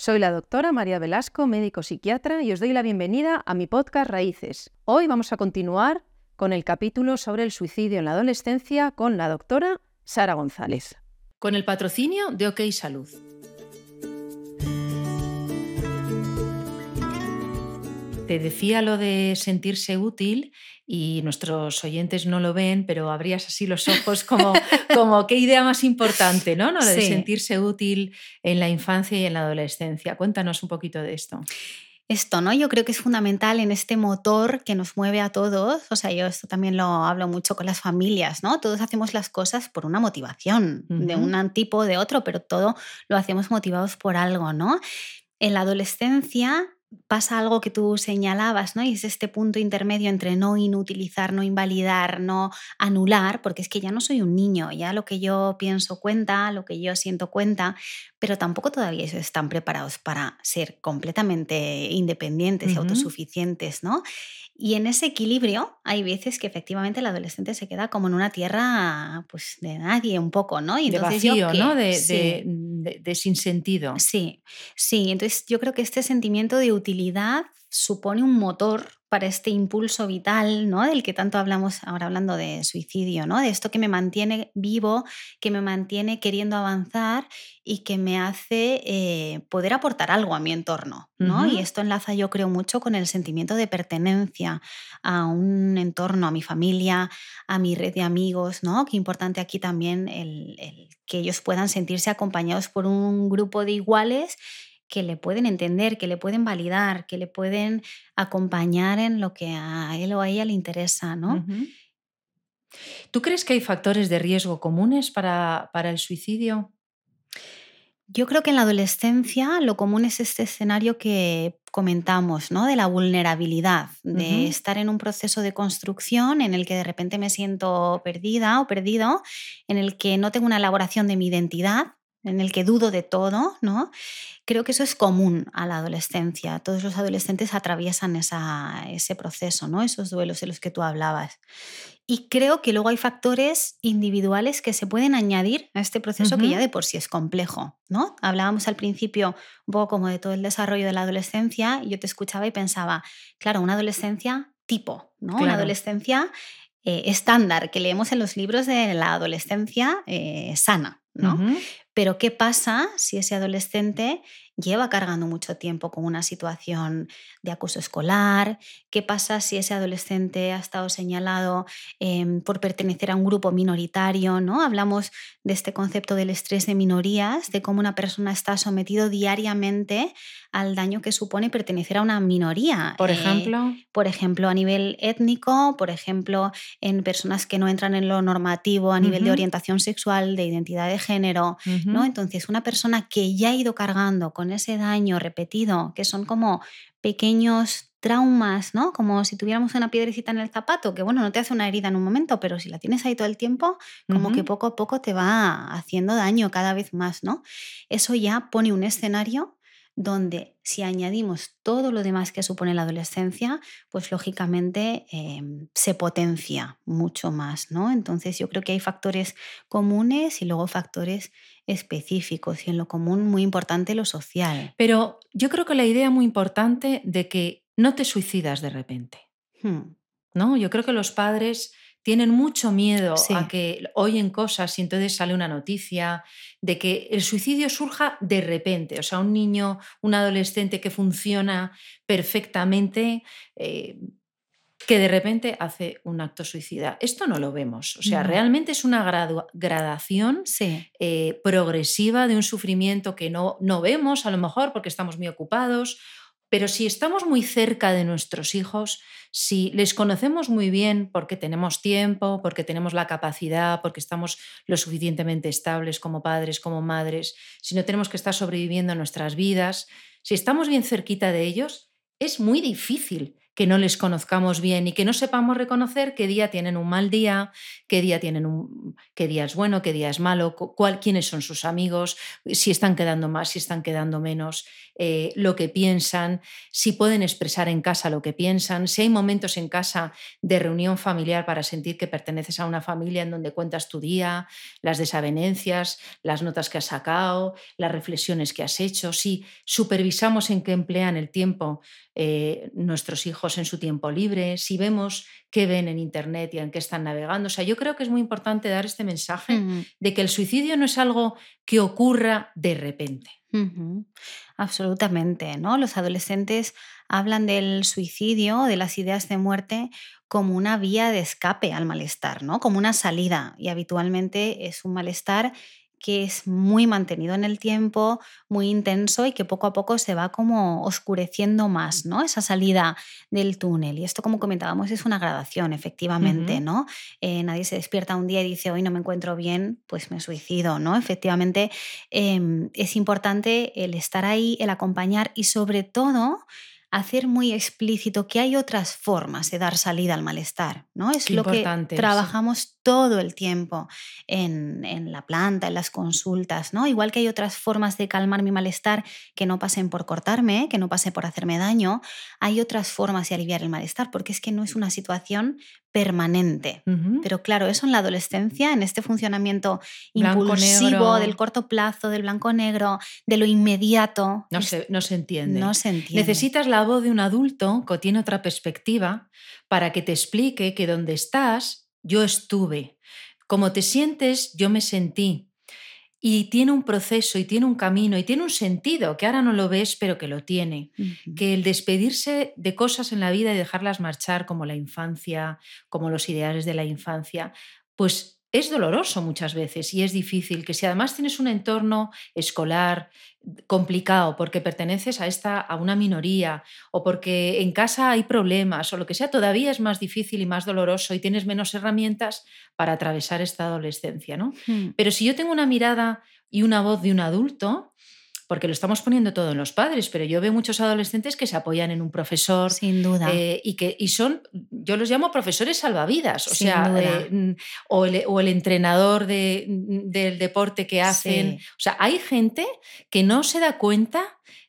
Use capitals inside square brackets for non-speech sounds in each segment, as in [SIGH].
Soy la doctora María Velasco, médico psiquiatra, y os doy la bienvenida a mi podcast Raíces. Hoy vamos a continuar con el capítulo sobre el suicidio en la adolescencia con la doctora Sara González. Con el patrocinio de OK Salud. Te decía lo de sentirse útil y nuestros oyentes no lo ven, pero abrías así los ojos como, [LAUGHS] como qué idea más importante, ¿no? ¿no? Lo de sentirse útil en la infancia y en la adolescencia. Cuéntanos un poquito de esto esto, ¿no? Yo creo que es fundamental en este motor que nos mueve a todos. O sea, yo esto también lo hablo mucho con las familias, ¿no? Todos hacemos las cosas por una motivación, de un tipo, de otro, pero todo lo hacemos motivados por algo, ¿no? En la adolescencia pasa algo que tú señalabas, ¿no? Y es este punto intermedio entre no inutilizar, no invalidar, no anular, porque es que ya no soy un niño, ya lo que yo pienso cuenta, lo que yo siento cuenta, pero tampoco todavía están preparados para ser completamente independientes y autosuficientes, ¿no? Y en ese equilibrio hay veces que efectivamente el adolescente se queda como en una tierra pues de nadie un poco, ¿no? Y de vacío, ¿no? De, de, de, sinsentido. Sí, sí. Entonces yo creo que este sentimiento de utilidad supone un motor para este impulso vital, ¿no? Del que tanto hablamos ahora hablando de suicidio, ¿no? De esto que me mantiene vivo, que me mantiene queriendo avanzar y que me hace eh, poder aportar algo a mi entorno, ¿no? Y esto enlaza yo creo mucho con el sentimiento de pertenencia a un entorno, a mi familia, a mi red de amigos, ¿no? Qué importante aquí también el que ellos puedan sentirse acompañados por un grupo de iguales que le pueden entender, que le pueden validar, que le pueden acompañar en lo que a él o a ella le interesa, ¿no? ¿Tú crees que hay factores de riesgo comunes para, para el suicidio? Yo creo que en la adolescencia lo común es este escenario que comentamos, ¿no? De la vulnerabilidad, de estar en un proceso de construcción en el que de repente me siento perdida o perdido, en el que no tengo una elaboración de mi identidad, en el que dudo de todo, ¿no? Creo que eso es común a la adolescencia. Todos los adolescentes atraviesan ese proceso, ¿no? Esos duelos de los que tú hablabas. Y creo que luego hay factores individuales que se pueden añadir a este proceso que ya de por sí es complejo, ¿no? Hablábamos al principio un poco como de todo el desarrollo de la adolescencia y yo te escuchaba y pensaba, claro, una adolescencia tipo, ¿no? Una adolescencia eh, estándar que leemos en los libros de la adolescencia eh, sana, ¿no? Pero ¿qué pasa si ese adolescente lleva cargando mucho tiempo con una situación de acoso escolar? ¿Qué pasa si ese adolescente ha estado señalado em, por pertenecer a un grupo minoritario? ¿no? Hablamos de este concepto del estrés de minorías, de cómo una persona está sometido diariamente al daño que supone pertenecer a una minoría. Por eh, ejemplo. por ejemplo, a nivel étnico, por ejemplo, en personas que no entran en lo normativo a nivel de orientación sexual, de identidad de género. ¿no? Entonces, una persona que ya ha ido cargando con ese daño repetido, que son como pequeños traumas, ¿no? Como si tuviéramos una piedrecita en el zapato, que bueno, no te hace una herida en un momento, pero si la tienes ahí todo el tiempo, como que poco a poco te va haciendo daño cada vez más, ¿no? Eso ya pone un escenario donde si añadimos todo lo demás que supone la adolescencia, pues lógicamente em, se potencia mucho más, ¿no? Entonces yo creo que hay factores comunes y luego factores específicos y en lo común muy importante lo social. Pero yo creo que la idea muy importante de que no te suicidas de repente. Hmm. ¿No? Yo creo que los padres tienen mucho miedo a que oyen cosas y entonces sale una noticia de que el suicidio surja de repente. O sea, un niño, un adolescente que funciona perfectamente, eh, que de repente hace un acto suicida. Esto no lo vemos. O sea, realmente es una gradación eh, progresiva de un sufrimiento que no, no vemos, a lo mejor porque estamos muy ocupados pero si estamos muy cerca de nuestros hijos, si les conocemos muy bien porque tenemos tiempo, porque tenemos la capacidad, porque estamos lo suficientemente estables como padres, como madres, si no tenemos que estar sobreviviendo en nuestras vidas, si estamos bien cerquita de ellos, es muy difícil que no les conozcamos bien y que no sepamos reconocer qué día tienen un mal día, qué día tienen un qué día es bueno, qué día es malo, cuál, quiénes son sus amigos, si están quedando más, si están quedando menos, eh, lo que piensan, si pueden expresar en casa lo que piensan, si hay momentos en casa de reunión familiar para sentir que perteneces a una familia en donde cuentas tu día, las desavenencias, las notas que has sacado, las reflexiones que has hecho, si supervisamos en qué emplean el tiempo eh, nuestros hijos en su tiempo libre, si vemos qué ven en Internet y en qué están navegando. O sea, yo creo que es muy importante dar este mensaje de que el suicidio no es algo que ocurra de repente. Absolutamente, ¿no? Los adolescentes hablan del suicidio, de las ideas de muerte, como una vía de escape al malestar, ¿no? Como una salida. Y habitualmente es un malestar que es muy mantenido en el tiempo, muy intenso y que poco a poco se va como oscureciendo más, ¿no? Esa salida del túnel. Y esto, como comentábamos, es una gradación, efectivamente, ¿no? Eh, nadie se despierta un día y dice, hoy no me encuentro bien, pues me suicido, ¿no? Efectivamente, em, es importante el estar ahí, el acompañar y sobre todo hacer muy explícito que hay otras formas de dar salida al malestar, ¿no? Es lo que trabajamos todo el tiempo en, en, la planta, en las consultas, ¿no? Igual que hay otras formas de calmar mi malestar que no pasen por cortarme, que no pase por hacerme daño, hay otras formas de aliviar el malestar, porque es que no es una situación permanente. Pero claro, eso en la adolescencia, en este funcionamiento impulsivo del corto plazo, del blanco-negro, de lo inmediato. No, se, no se entiende. No se entiende. Necesitas la voz de un adulto que tiene otra perspectiva para que te explique que donde estás, yo estuve. Como te sientes, yo me sentí y tiene un proceso y tiene un camino y tiene un sentido que ahora no lo ves, pero que lo tiene. Que el despedirse de cosas en la vida y dejarlas marchar como la infancia, como los ideales de la infancia, pues es doloroso muchas veces y es difícil, que si además tienes un entorno escolar complicado porque perteneces a esta a una minoría o porque en casa hay problemas o lo que sea, todavía es más difícil y más doloroso y tienes menos herramientas para atravesar esta adolescencia, ¿no? Hmm. Pero si yo tengo una mirada y una voz de un adulto, porque lo estamos poniendo todo en los padres, pero yo veo muchos adolescentes que se apoyan en un profesor. Sin duda. Eh, y que y son, yo los llamo profesores salvavidas, o sea, eh, mm, o, el, entrenador del deporte que hacen. O sea, hay gente que no se da cuenta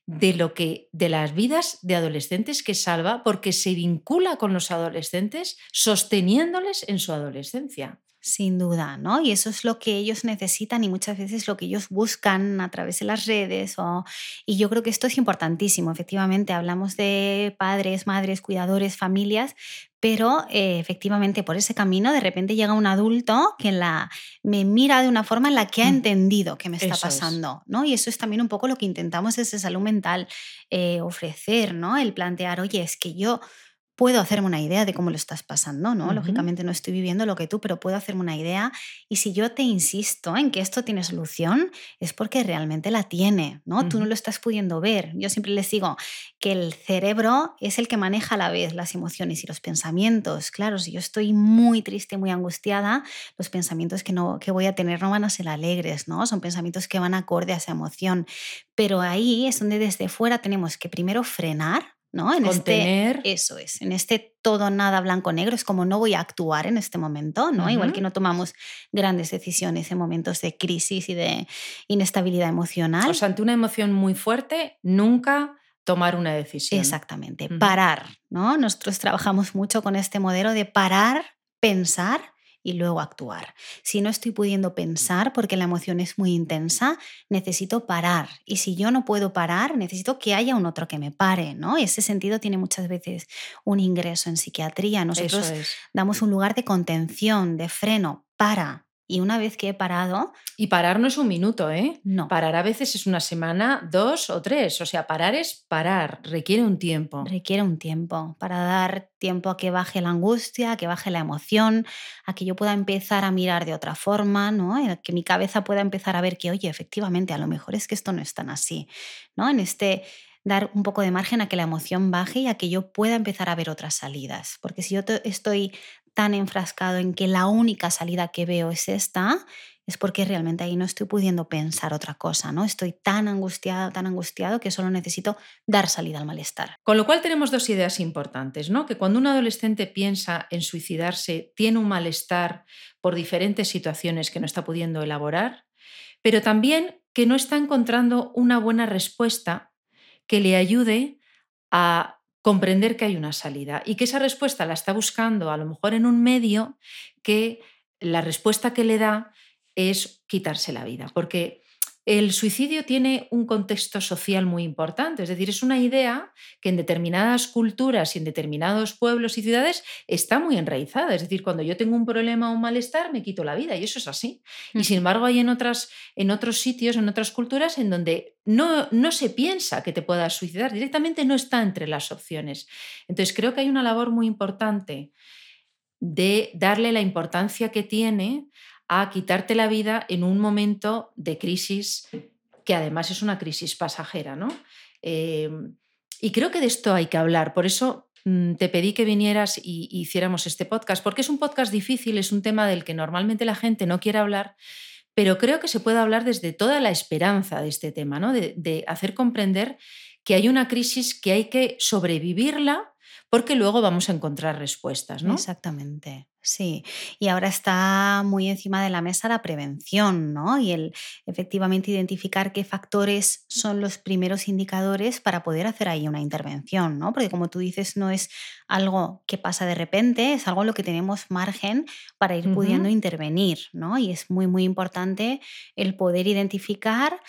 de lo que de las vidas de adolescentes que salva porque se vincula con los adolescentes sosteniéndoles en su adolescencia. Sin duda, ¿no? Y eso es lo que ellos necesitan y muchas veces lo que ellos buscan a través de las redes. O... Y yo creo que esto es importantísimo. Efectivamente, hablamos de padres, madres, cuidadores, familias, pero eh, efectivamente por ese camino de repente llega un adulto que la, me mira de una forma en la que ha mm, entendido qué me está pasando, ¿no? Y eso es también un poco lo que intentamos desde salud mental eh, ofrecer, ¿no? El plantear, oye, es que yo puedo hacerme una idea de cómo lo estás pasando, ¿no? Lógicamente no estoy viviendo lo que tú, pero puedo hacerme una idea. Y si yo te insisto en que esto tiene solución, es porque realmente la tiene, ¿no? Tú no lo estás pudiendo ver. Yo siempre les digo que el cerebro es el que maneja a la vez las emociones y los pensamientos. Claro, si yo estoy muy triste, muy angustiada, los pensamientos que, no, que voy a tener no van a ser alegres, ¿no? Son pensamientos que van acorde a esa emoción. Pero ahí es donde desde fuera tenemos que primero frenar, ¿no? En Este, eso es, en este todo nada blanco-negro, es como no voy a actuar en este momento, ¿no? Igual que no tomamos grandes decisiones en momentos de crisis y de inestabilidad emocional. O sea, ante una emoción muy fuerte, nunca tomar una decisión. Exactamente, parar, ¿no? Nosotros trabajamos mucho con este modelo de parar, pensar y luego actuar. Si no estoy pudiendo pensar porque la emoción es muy intensa, necesito parar. Y si yo no puedo parar, necesito que haya un otro que me pare, ¿no? Ese sentido tiene muchas veces un ingreso en psiquiatría. Nosotros damos un lugar de contención, de freno, para, y una vez que he parado... Y parar no es un minuto, ¿eh? No. Parar a veces es una semana, dos o tres. O sea, parar es parar, requiere un tiempo. Requiere un tiempo para dar tiempo a que baje la angustia, a que baje la emoción, a que yo pueda empezar a mirar de otra forma, ¿no? que mi cabeza pueda empezar a ver que, oye, efectivamente, a lo mejor es que esto no es tan así, ¿no? En este dar un poco de margen a que la emoción baje y a que yo pueda empezar a ver otras salidas. Porque si yo estoy tan enfrascado en que la única salida que veo es esta, es porque realmente ahí no estoy pudiendo pensar otra cosa, ¿no? Estoy tan angustiada, tan angustiado que solo necesito dar salida al malestar. Con lo cual tenemos dos ideas importantes, ¿no? Que cuando un adolescente piensa en suicidarse, tiene un malestar por diferentes situaciones que no está pudiendo elaborar, pero también que no está encontrando una buena respuesta que le ayude a comprender que hay una salida y que esa respuesta la está buscando a lo mejor en un medio que la respuesta que le da es quitarse la vida, porque el suicidio tiene un contexto social muy importante, es decir, es una idea que en determinadas culturas y en determinados pueblos y ciudades está muy enraizada. Es decir, cuando yo tengo un problema o un malestar, me quito la vida y eso es así. Y sin embargo, hay en, otras, en otros sitios, en otras culturas, en donde no, no se piensa que te puedas suicidar, directamente no está entre las opciones. Entonces, creo que hay una labor muy importante de darle la importancia que tiene a quitarte la vida en un momento de crisis que además es una crisis pasajera, ¿no? Em, y creo que de esto hay que hablar. Por eso mm, te pedí que vinieras y, hiciéramos este podcast, porque es un podcast difícil, es un tema del que normalmente la gente no quiere hablar, pero creo que se puede hablar desde toda la esperanza de este tema, ¿no? de, de hacer comprender que hay una crisis que hay que sobrevivirla porque luego vamos a encontrar respuestas, ¿no? Exactamente. Sí, y ahora está muy encima de la mesa la prevención, ¿no? Y el efectivamente identificar qué factores son los primeros indicadores para poder hacer ahí una intervención, ¿no? Porque como tú dices, no es algo que pasa de repente, es algo en lo que tenemos margen para ir pudiendo intervenir, ¿no? Y es muy, muy importante el poder identificar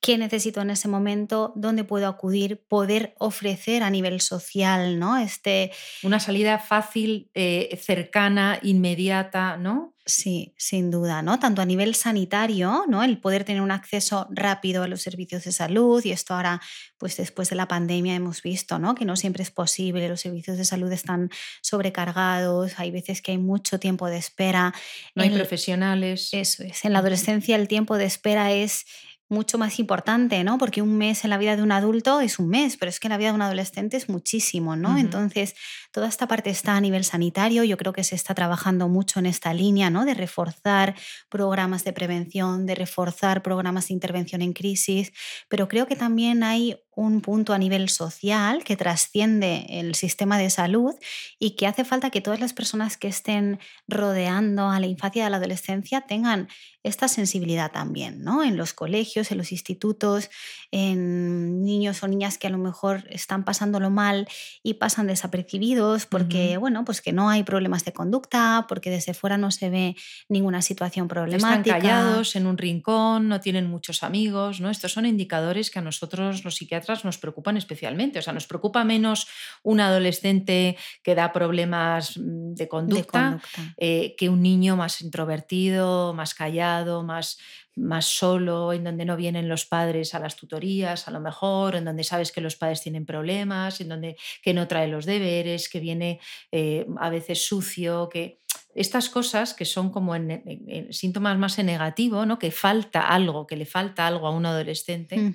qué necesito en ese momento, dónde puedo acudir, poder ofrecer a nivel social, ¿no? Este... Una salida fácil, eh, cercana, inmediata, ¿no? Sí, sin duda, ¿no? Tanto a nivel sanitario, ¿no? El poder tener un acceso rápido a los servicios de salud y esto ahora, pues después de la pandemia hemos visto, ¿no? Que no siempre es posible, los servicios de salud están sobrecargados, hay veces que hay mucho tiempo de espera. No hay profesionales. Eso es. En la adolescencia el tiempo de espera es mucho más importante, ¿no? Porque un mes en la vida de un adulto es un mes, pero es que en la vida de un adolescente es muchísimo, ¿no? Entonces, toda esta parte está a nivel sanitario, yo creo que se está trabajando mucho en esta línea, ¿no? De reforzar programas de prevención, de reforzar programas de intervención en crisis, pero creo que también hay un punto a nivel social que trasciende el sistema de salud y que hace falta que todas las personas que estén rodeando a la infancia y a la adolescencia tengan esta sensibilidad también, ¿no? En los colegios, en los institutos, en niños o niñas que a lo mejor están pasándolo mal y pasan desapercibidos porque, bueno, pues que no hay problemas de conducta, porque desde fuera no se ve ninguna situación problemática. Están callados en un rincón, no tienen muchos amigos, ¿no? Estos son indicadores que a nosotros los psiquiatras nos preocupan especialmente. O sea, nos preocupa menos un adolescente que da problemas mm, de conducta, eh, que un niño más introvertido, más callado, más, más solo, en donde no vienen los padres a las tutorías, a lo mejor, en donde sabes que los padres tienen problemas, en donde que no trae los deberes, que viene eh, a veces sucio, que estas cosas que son como en, síntomas más en negativo, ¿no? que falta algo, que le falta algo a un adolescente.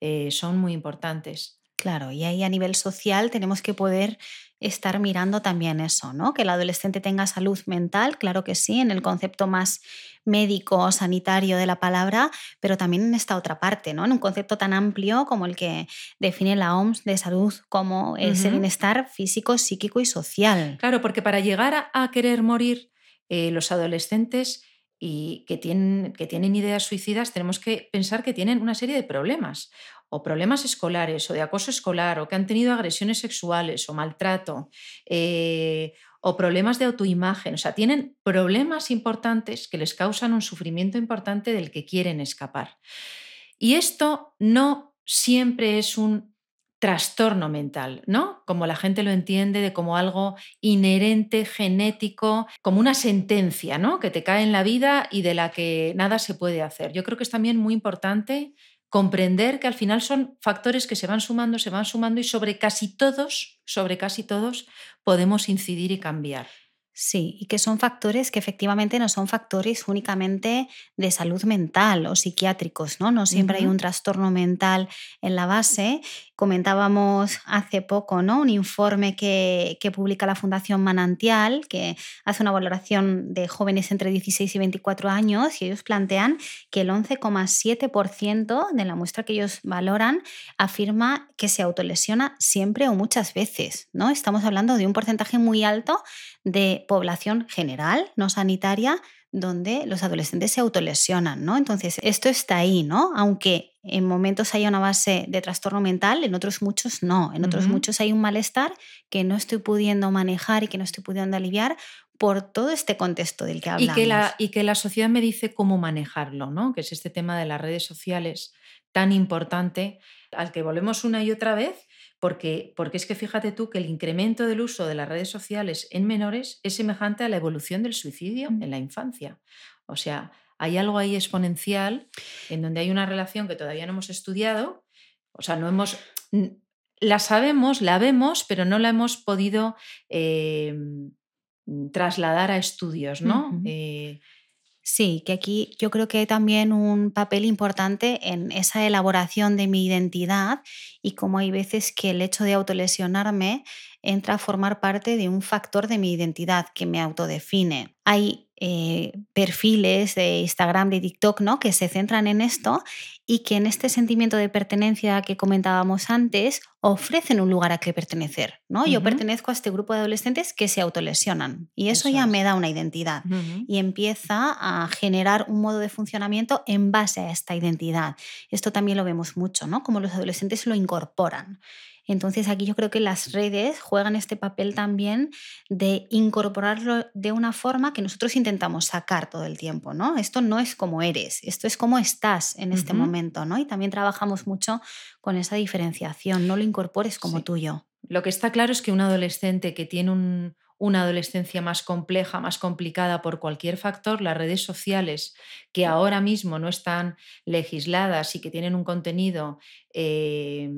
Eh, son muy importantes. Claro, y ahí a nivel social tenemos que poder estar mirando también eso, ¿no? Que el adolescente tenga salud mental, claro que sí, en el concepto más médico, sanitario de la palabra, pero también en esta otra parte, ¿no? En un concepto tan amplio como el que define la OMS de salud como ese bienestar físico, psíquico y social. Claro, porque para llegar a, querer morir, eh, los adolescentes y que tienen, que tienen ideas suicidas, tenemos que pensar que tienen una serie de problemas, o problemas escolares, o de acoso escolar, o que han tenido agresiones sexuales, o maltrato, eh, o problemas de autoimagen. O sea, tienen problemas importantes que les causan un sufrimiento importante del que quieren escapar. Y esto no siempre es un trastorno mental, ¿no? Como la gente lo entiende de como algo inherente, genético, como una sentencia, ¿no? Que te cae en la vida y de la que nada se puede hacer. Yo creo que es también muy importante comprender que al final son factores que se van sumando, se van sumando y sobre casi todos, sobre casi todos podemos incidir y cambiar. Sí, y que son factores que efectivamente no son factores únicamente de salud mental o psiquiátricos, ¿no? No siempre hay un trastorno mental en la base. Comentábamos hace poco, ¿no? Un informe que, que publica la Fundación Manantial, que hace una valoración de jóvenes entre 16 y 24 años, y ellos plantean que el 11,7% de la muestra que ellos valoran afirma que se autolesiona siempre o muchas veces, ¿no? Estamos hablando de un porcentaje muy alto de población general, no sanitaria, donde los adolescentes se autolesionan, ¿no? Entonces, esto está ahí, ¿no? Aunque en momentos haya una base de trastorno mental, en otros muchos no. En otros muchos hay un malestar que no estoy pudiendo manejar y que no estoy pudiendo aliviar por todo este contexto del que hablamos. Y que la, y que la sociedad me dice cómo manejarlo, ¿no? Que es este tema de las redes sociales tan importante al que volvemos una y otra vez porque, porque es que fíjate tú que el incremento del uso de las redes sociales en menores es semejante a la evolución del suicidio en la infancia. O sea, hay algo ahí exponencial en donde hay una relación que todavía no hemos estudiado, o sea, no hemos, la sabemos, la vemos, pero no la hemos podido em, trasladar a estudios, ¿no? Sí, que aquí yo creo que hay también un papel importante en esa elaboración de mi identidad y como hay veces que el hecho de autolesionarme entra a formar parte de un factor de mi identidad que me autodefine. Hay eh, perfiles de Instagram, de TikTok, ¿no? que se centran en esto y que en este sentimiento de pertenencia que comentábamos antes ofrecen un lugar a que pertenecer. ¿no? Yo pertenezco a este grupo de adolescentes que se autolesionan y eso, ya me da una identidad y empieza a generar un modo de funcionamiento en base a esta identidad. Esto también lo vemos mucho, ¿no? como los adolescentes lo incorporan. Entonces aquí yo creo que las redes juegan este papel también de incorporarlo de una forma que nosotros intentamos sacar todo el tiempo, ¿no? Esto no es como eres, esto es como estás en este momento, ¿no? Y también trabajamos mucho con esa diferenciación, no lo incorpores como tuyo. Lo que está claro es que un adolescente que tiene una adolescencia más compleja, más complicada por cualquier factor, las redes sociales que ahora mismo no están legisladas y que tienen un contenido eh,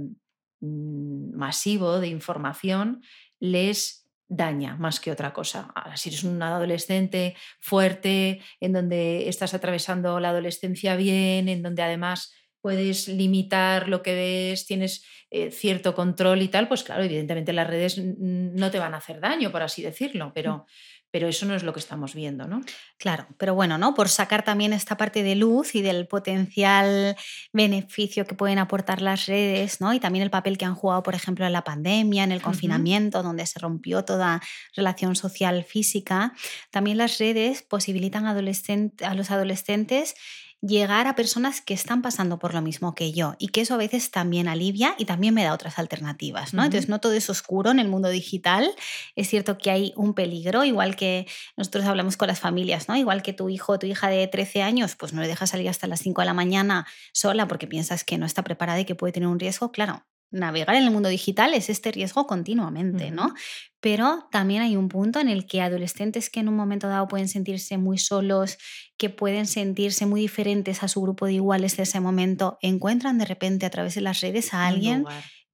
masivo de información les daña más que otra cosa. si eres un adolescente fuerte, en donde estás atravesando la adolescencia bien, en donde además puedes limitar lo que ves, tienes eh, cierto control y tal, pues claro, evidentemente las redes no te van a hacer daño, por así decirlo, mm. pero, pero eso no es lo que estamos viendo, ¿no? Claro, pero bueno, ¿no? Por sacar también esta parte de luz y del potencial beneficio que pueden aportar las redes, ¿no? Y también el papel que han jugado, por ejemplo, en la pandemia, en el confinamiento, donde se rompió toda relación social física. También las redes posibilitan a los adolescentes llegar a personas que están pasando por lo mismo que yo y que eso a veces también alivia y también me da otras alternativas, ¿no? Entonces no todo es oscuro en el mundo digital, es cierto que hay un peligro, igual que nosotros hablamos con las familias, ¿no? Igual que tu hijo o tu hija de 13 años, pues no le dejas salir hasta las 5 de la mañana sola porque piensas que no está preparada y que puede tener un riesgo, claro, navegar en el mundo digital es este riesgo continuamente, ¿no? Pero también hay un punto en el que adolescentes que en un momento dado pueden sentirse muy solos, que pueden sentirse muy diferentes a su grupo de iguales de ese momento, encuentran de repente a través de las redes a alguien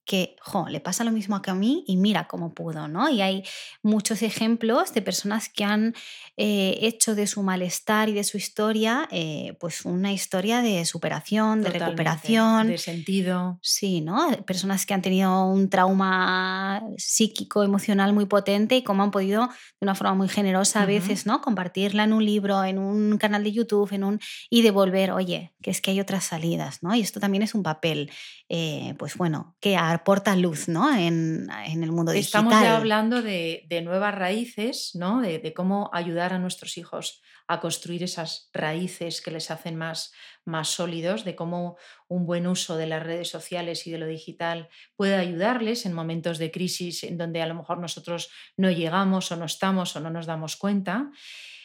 que, jo, le pasa lo mismo que a mí y mira cómo pudo, ¿no? Y hay muchos ejemplos de personas que han eh, hecho de su malestar y de su historia, eh, pues una historia de superación, de recuperación. De sentido. Sí, ¿no? Personas que han tenido un trauma psíquico, emocional muy potente y cómo han podido, de una forma muy generosa a veces, ¿no? Compartirla en un libro, en un canal de YouTube, en un... y devolver, oye, que es que hay otras salidas, ¿no? Y esto también es un papel, eh, pues bueno, que aporta luz ¿no? en, el mundo digital. Estamos ya hablando de, nuevas raíces, ¿no? De, cómo ayudar a nuestros hijos a construir esas raíces que les hacen más, más sólidos, de cómo un buen uso de las redes sociales y de lo digital puede ayudarles en momentos de crisis en donde a lo mejor nosotros no llegamos o no estamos o no nos damos cuenta.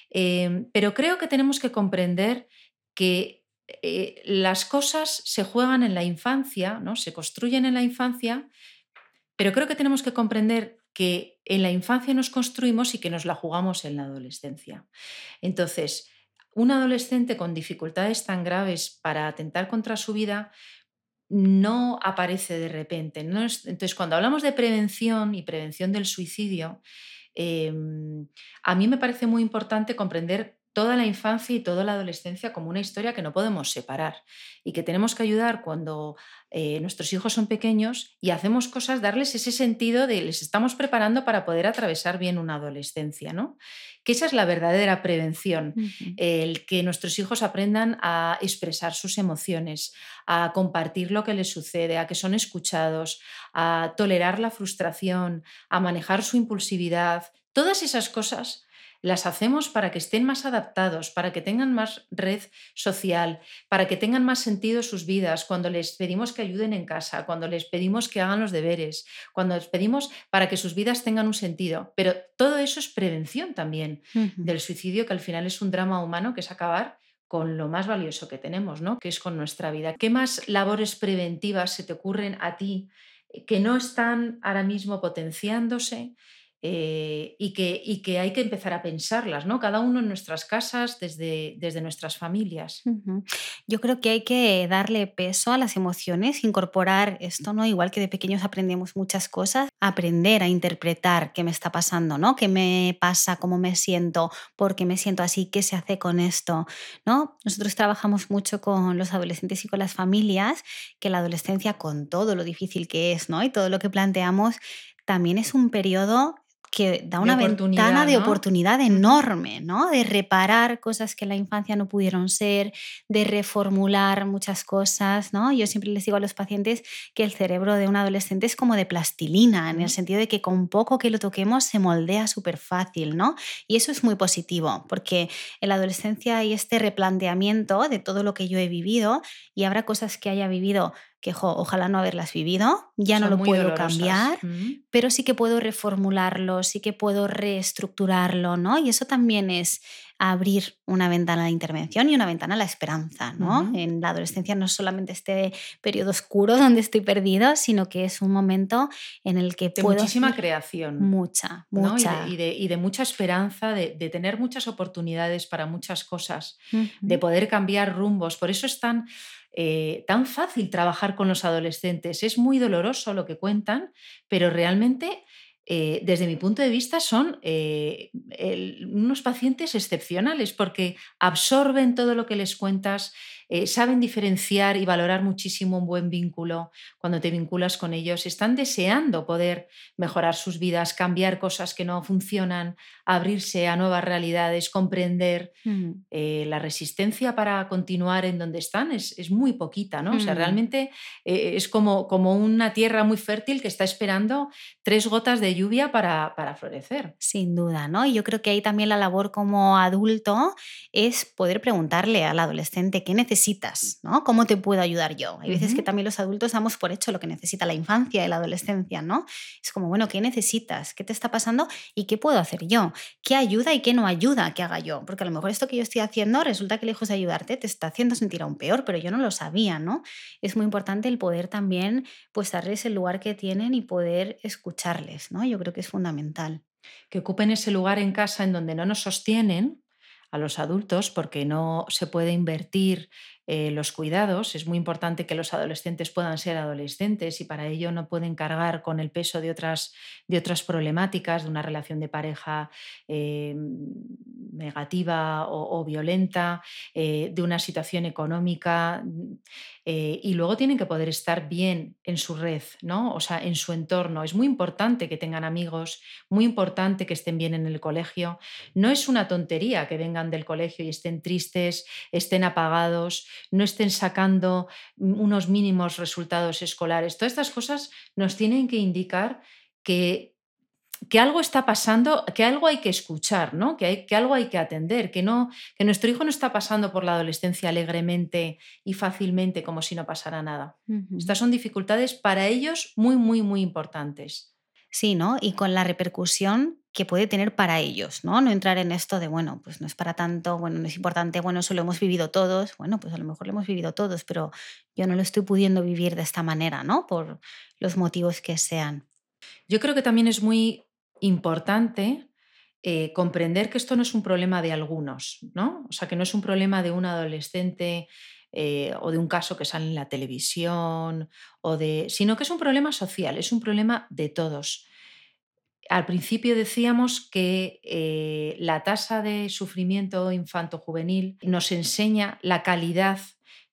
Em, pero creo que tenemos que comprender que eh, las cosas se juegan en la infancia, ¿no? se construyen en la infancia, pero creo que tenemos que comprender que en la infancia nos construimos y que nos la jugamos en la adolescencia. Entonces, un adolescente con dificultades tan graves para atentar contra su vida no aparece de repente. Entonces, cuando hablamos de prevención y prevención del suicidio, Em, a mí me parece muy importante comprender toda la infancia y toda la adolescencia como una historia que no podemos separar y que tenemos que ayudar cuando eh, nuestros hijos son pequeños y hacemos cosas, darles ese sentido de les estamos preparando para poder atravesar bien una adolescencia, ¿no? Que esa es la verdadera prevención, el que nuestros hijos aprendan a expresar sus emociones, a compartir lo que les sucede, a que son escuchados, a tolerar la frustración, a manejar su impulsividad, todas esas cosas las hacemos para que estén más adaptados, para que tengan más red social, para que tengan más sentido sus vidas, cuando les pedimos que ayuden en casa, cuando les pedimos que hagan los deberes, cuando les pedimos para que sus vidas tengan un sentido. Pero todo eso es prevención también del suicidio, que al final es un drama humano que es acabar con lo más valioso que tenemos, ¿no? que es con nuestra vida. ¿Qué más labores preventivas se te ocurren a ti eh, que no están ahora mismo potenciándose? Eh, y, que, y, que, hay que empezar a pensarlas, ¿no? Cada uno en nuestras casas, desde, desde nuestras familias. Yo creo que hay que darle peso a las emociones, incorporar esto, ¿no? Igual que de pequeños aprendemos muchas cosas, aprender a interpretar qué me está pasando, ¿no? ¿Qué me pasa? ¿Cómo me siento? ¿Por qué me siento así? ¿Qué se hace con esto? ¿No? Nosotros trabajamos mucho con los adolescentes y con las familias, que la adolescencia, con todo lo difícil que es, ¿no? Y todo lo que planteamos, también es un periodo que da una ventana de oportunidad enorme, ¿no? De reparar cosas que en la infancia no pudieron ser, de reformular muchas cosas, ¿no? Yo siempre les digo a los pacientes que el cerebro de un adolescente es como de plastilina, en el sentido de que con poco que lo toquemos se moldea súper fácil, ¿no? Y eso es muy positivo, porque en la adolescencia hay este replanteamiento de todo lo que yo he vivido y habrá cosas que haya vivido que ojalá no haberlas vivido, ya no lo puedo cambiar, pero sí que puedo reformularlo, sí que puedo reestructurarlo, ¿no? Y eso también es abrir una ventana de intervención y una ventana a la esperanza, ¿no? En la adolescencia no es solamente este periodo oscuro donde estoy perdido, sino que es un momento en el que de muchísima creación. Mucha, mucha. Y, de, mucha esperanza, de, tener muchas oportunidades para muchas cosas, de poder cambiar rumbos. Por eso es tan eh, tan fácil trabajar con los adolescentes. Es muy doloroso lo que cuentan, pero realmente eh, desde mi punto de vista, son eh, unos pacientes excepcionales porque absorben todo lo que les cuentas, eh, saben diferenciar y valorar muchísimo un buen vínculo cuando te vinculas con ellos, están deseando poder mejorar sus vidas, cambiar cosas que no funcionan, abrirse a nuevas realidades, comprender. Eh, la resistencia para continuar en donde están es, muy poquita, ¿no? O sea, realmente eh, es como, como una tierra muy fértil que está esperando tres gotas de lluvia para, para florecer. Sin duda, ¿no? Y yo creo que ahí también la labor como adulto es poder preguntarle al adolescente qué necesita necesitas? ¿no? ¿Cómo te puedo ayudar yo? Hay veces que también los adultos damos por hecho lo que necesita la infancia y la adolescencia, ¿no? Es como, bueno, ¿qué necesitas? ¿Qué te está pasando? ¿Y qué puedo hacer yo? ¿Qué ayuda y qué no ayuda que haga yo? Porque a lo mejor esto que yo estoy haciendo resulta que lejos de ayudarte te está haciendo sentir aún peor, pero yo no lo sabía, ¿no? Es muy importante el poder también pues darles el lugar que tienen y poder escucharles, ¿no? Yo creo que es fundamental. Que ocupen ese lugar en casa en donde no nos sostienen, a los adultos porque no se puede invertir eh, los cuidados. Es muy importante que los adolescentes puedan ser adolescentes y para ello no pueden cargar con el peso de otras, de otras problemáticas, de una relación de pareja eh, negativa o, violenta, eh, de una situación económica. y luego tienen que poder estar bien en su red, ¿no? o sea, en su entorno. Es muy importante que tengan amigos, muy importante que estén bien en el colegio. No es una tontería que vengan del colegio y estén tristes, estén apagados, no estén sacando unos mínimos resultados escolares. Todas estas cosas nos tienen que indicar que, que algo está pasando, que algo hay que escuchar, ¿no? que, hay, que algo hay que atender, que, no, que nuestro hijo no está pasando por la adolescencia alegremente y fácilmente como si no pasara nada. Estas son dificultades para ellos muy, muy, muy importantes. Sí, ¿no? Y con la repercusión que puede tener para ellos, ¿no? No entrar en esto de, bueno, pues no es para tanto, bueno, no es importante, bueno, eso lo hemos vivido todos, bueno, pues a lo mejor lo hemos vivido todos, pero yo no lo estoy pudiendo vivir de esta manera, ¿no? Por los motivos que sean. Yo creo que también es muy importante eh, comprender que esto no es un problema de algunos, ¿no? O sea, que no es un problema de un adolescente eh, o de un caso que sale en la televisión, o de, sino que es un problema social, es un problema de todos. Al principio decíamos que eh, la tasa de sufrimiento infanto-juvenil nos enseña la calidad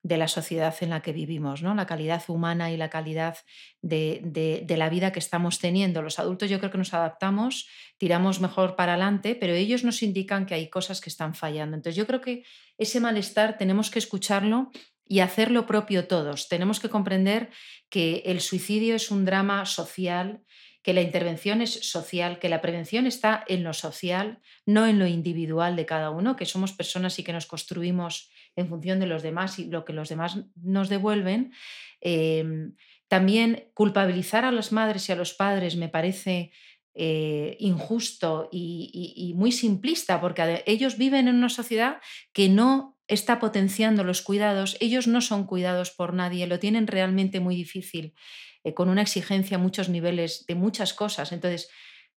de la sociedad en la que vivimos, ¿no? la calidad humana y la calidad de, la vida que estamos teniendo. Los adultos yo creo que nos adaptamos, tiramos mejor para adelante, pero ellos nos indican que hay cosas que están fallando. Entonces yo creo que ese malestar tenemos que escucharlo y hacer lo propio todos. Tenemos que comprender que el suicidio es un drama social, que la intervención es social, que la prevención está en lo social, no en lo individual de cada uno, que somos personas y que nos construimos en función de los demás y lo que los demás nos devuelven. Em, también culpabilizar a las madres y a los padres me parece eh, injusto y, muy simplista, porque ellos viven en una sociedad que no está potenciando los cuidados, ellos no son cuidados por nadie, lo tienen realmente muy difícil, eh, con una exigencia a muchos niveles de muchas cosas. Entonces,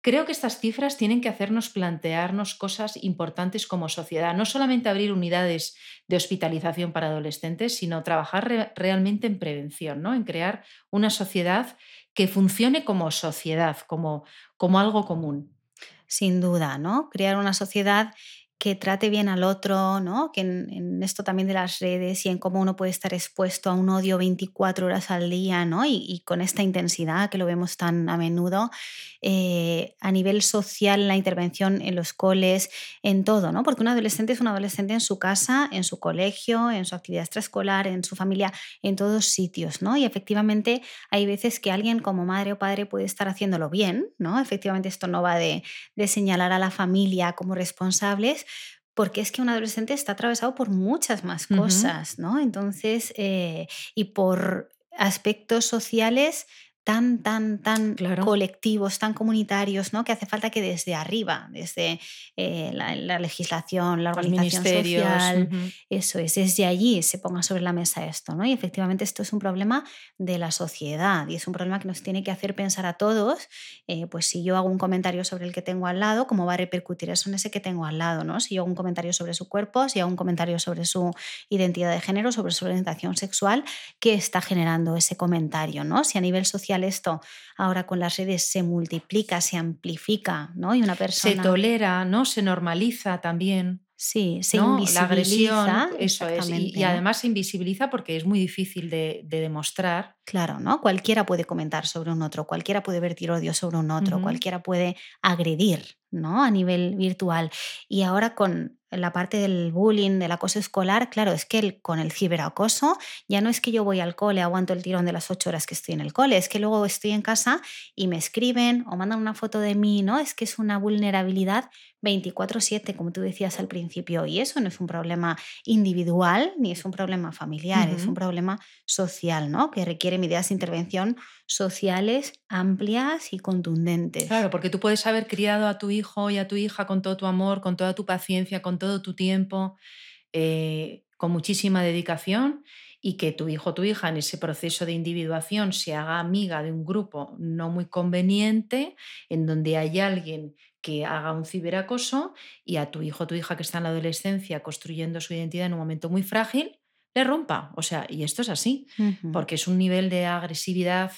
Creo que estas cifras tienen que hacernos plantearnos cosas importantes como sociedad, no solamente abrir unidades de hospitalización para adolescentes, sino trabajar realmente en prevención, ¿no? en crear una sociedad que funcione como sociedad, como, como algo común. Sin duda, ¿no? Crear una sociedad que trate bien al otro, ¿no? que en, esto también de las redes y en cómo uno puede estar expuesto a un odio 24 horas al día ¿no? y, con esta intensidad que lo vemos tan a menudo, eh, a nivel social, la intervención en los coles, en todo, ¿no? porque un adolescente es un adolescente en su casa, en su colegio, en su actividad extraescolar, en su familia, en todos sitios. ¿no? Y efectivamente hay veces que alguien como madre o padre puede estar haciéndolo bien, ¿no? efectivamente esto no va de, de señalar a la familia como responsables, porque es que un adolescente está atravesado por muchas más cosas, ¿no? Entonces, eh, y por aspectos sociales tan, tan, tan colectivos, tan comunitarios, ¿no? que hace falta que desde arriba, desde eh, la, legislación, la organización social, eso es, desde allí se ponga sobre la mesa esto. ¿no? Y efectivamente esto es un problema de la sociedad y es un problema que nos tiene que hacer pensar a todos, eh, pues si yo hago un comentario sobre el que tengo al lado, ¿cómo va a repercutir eso en ese que tengo al lado? ¿no? Si yo hago un comentario sobre su cuerpo, si hago un comentario sobre su identidad de género, sobre su orientación sexual, ¿qué está generando ese comentario? ¿no? Si a nivel social esto ahora con las redes se multiplica, se amplifica, ¿no? Y una persona... Se tolera, ¿no? Se normaliza también. Sí, se invisibiliza. La agresión, eso es. Y, además se invisibiliza porque es muy difícil de, demostrar. Claro, ¿no? Cualquiera puede comentar sobre un otro, cualquiera puede vertir odio sobre un otro, cualquiera puede agredir, ¿no? A nivel virtual. Y ahora con la parte del bullying, del acoso escolar, claro, es que con el ciberacoso ya no es que yo voy al cole, aguanto el tirón de las ocho horas que estoy en el cole, es que luego estoy en casa y me escriben o mandan una foto de mí, ¿no? Es que es una vulnerabilidad 24/7, como tú decías al principio, y eso no es un problema individual ni es un problema familiar, es un problema social, ¿no? Que requiere medidas de intervención sociales amplias y contundentes. Claro, porque tú puedes haber criado a tu hijo y a tu hija con todo tu amor, con toda tu paciencia, con todo tu tiempo, eh, con muchísima dedicación y que tu hijo o tu hija en ese proceso de individuación se haga amiga de un grupo no muy conveniente, en donde hay alguien que haga un ciberacoso y a tu hijo o tu hija que está en la adolescencia construyendo su identidad en un momento muy frágil, le rompa. O sea, y esto es así, porque es un nivel de agresividad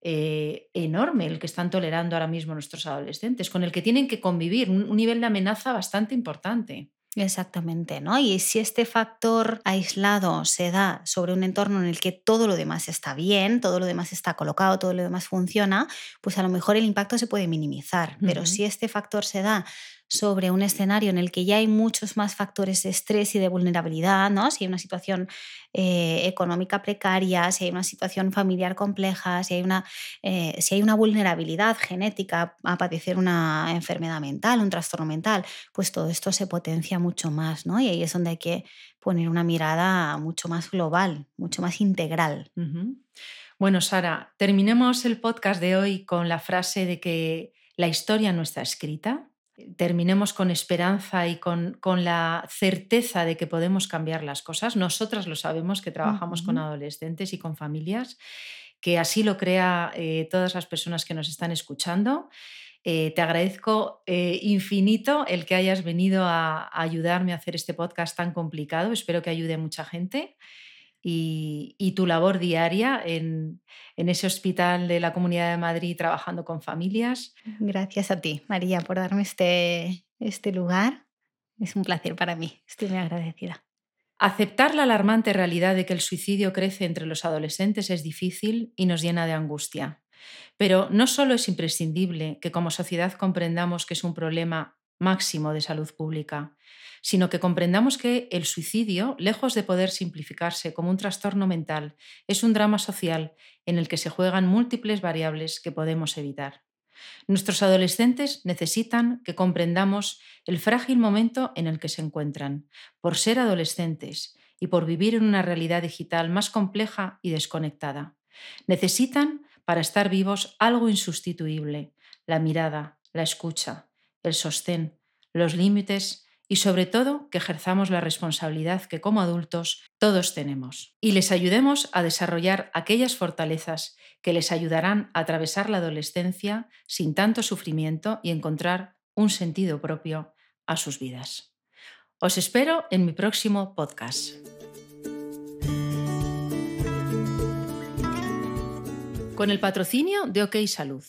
eh, enorme el que están tolerando ahora mismo nuestros adolescentes, con el que tienen que convivir, un nivel de amenaza bastante importante. Exactamente, ¿no? Y si este factor aislado se da sobre un entorno en el que todo lo demás está bien, todo lo demás está colocado, todo lo demás funciona, pues a lo mejor el impacto se puede minimizar. Pero si este factor se da sobre un escenario en el que ya hay muchos más factores de estrés y de vulnerabilidad, ¿no? si hay una situación eh, económica precaria, si hay una situación familiar compleja, si hay, una, eh, si hay una vulnerabilidad genética a padecer una enfermedad mental, un trastorno mental, pues todo esto se potencia mucho más, ¿no? Y ahí es donde hay que poner una mirada mucho más global, mucho más integral. Bueno, Sara, terminemos el podcast de hoy con la frase de que la historia no está escrita, terminemos con esperanza y con, la certeza de que podemos cambiar las cosas. Nosotras lo sabemos que trabajamos con adolescentes y con familias, que así lo crea eh, todas las personas que nos están escuchando. Eh, te agradezco eh, infinito el que hayas venido a, ayudarme a hacer este podcast tan complicado. Espero que ayude a mucha gente. Y, tu labor diaria en, ese hospital de la Comunidad de Madrid trabajando con familias. Gracias a ti, María, por darme este, este lugar. Es un placer para mí, estoy muy agradecida. Aceptar la alarmante realidad de que el suicidio crece entre los adolescentes es difícil y nos llena de angustia. Pero no solo es imprescindible que como sociedad comprendamos que es un problema máximo de salud pública, sino que comprendamos que el suicidio, lejos de poder simplificarse como un trastorno mental, es un drama social en el que se juegan múltiples variables que podemos evitar. Nuestros adolescentes necesitan que comprendamos el frágil momento en el que se encuentran, por ser adolescentes y por vivir en una realidad digital más compleja y desconectada. Necesitan, para estar vivos, algo insustituible, la mirada, la escucha, el sostén, los límites y sobre todo que ejerzamos la responsabilidad que como adultos todos tenemos y les ayudemos a desarrollar aquellas fortalezas que les ayudarán a atravesar la adolescencia sin tanto sufrimiento y encontrar un sentido propio a sus vidas. Os espero en mi próximo podcast. Con el patrocinio de OK Salud.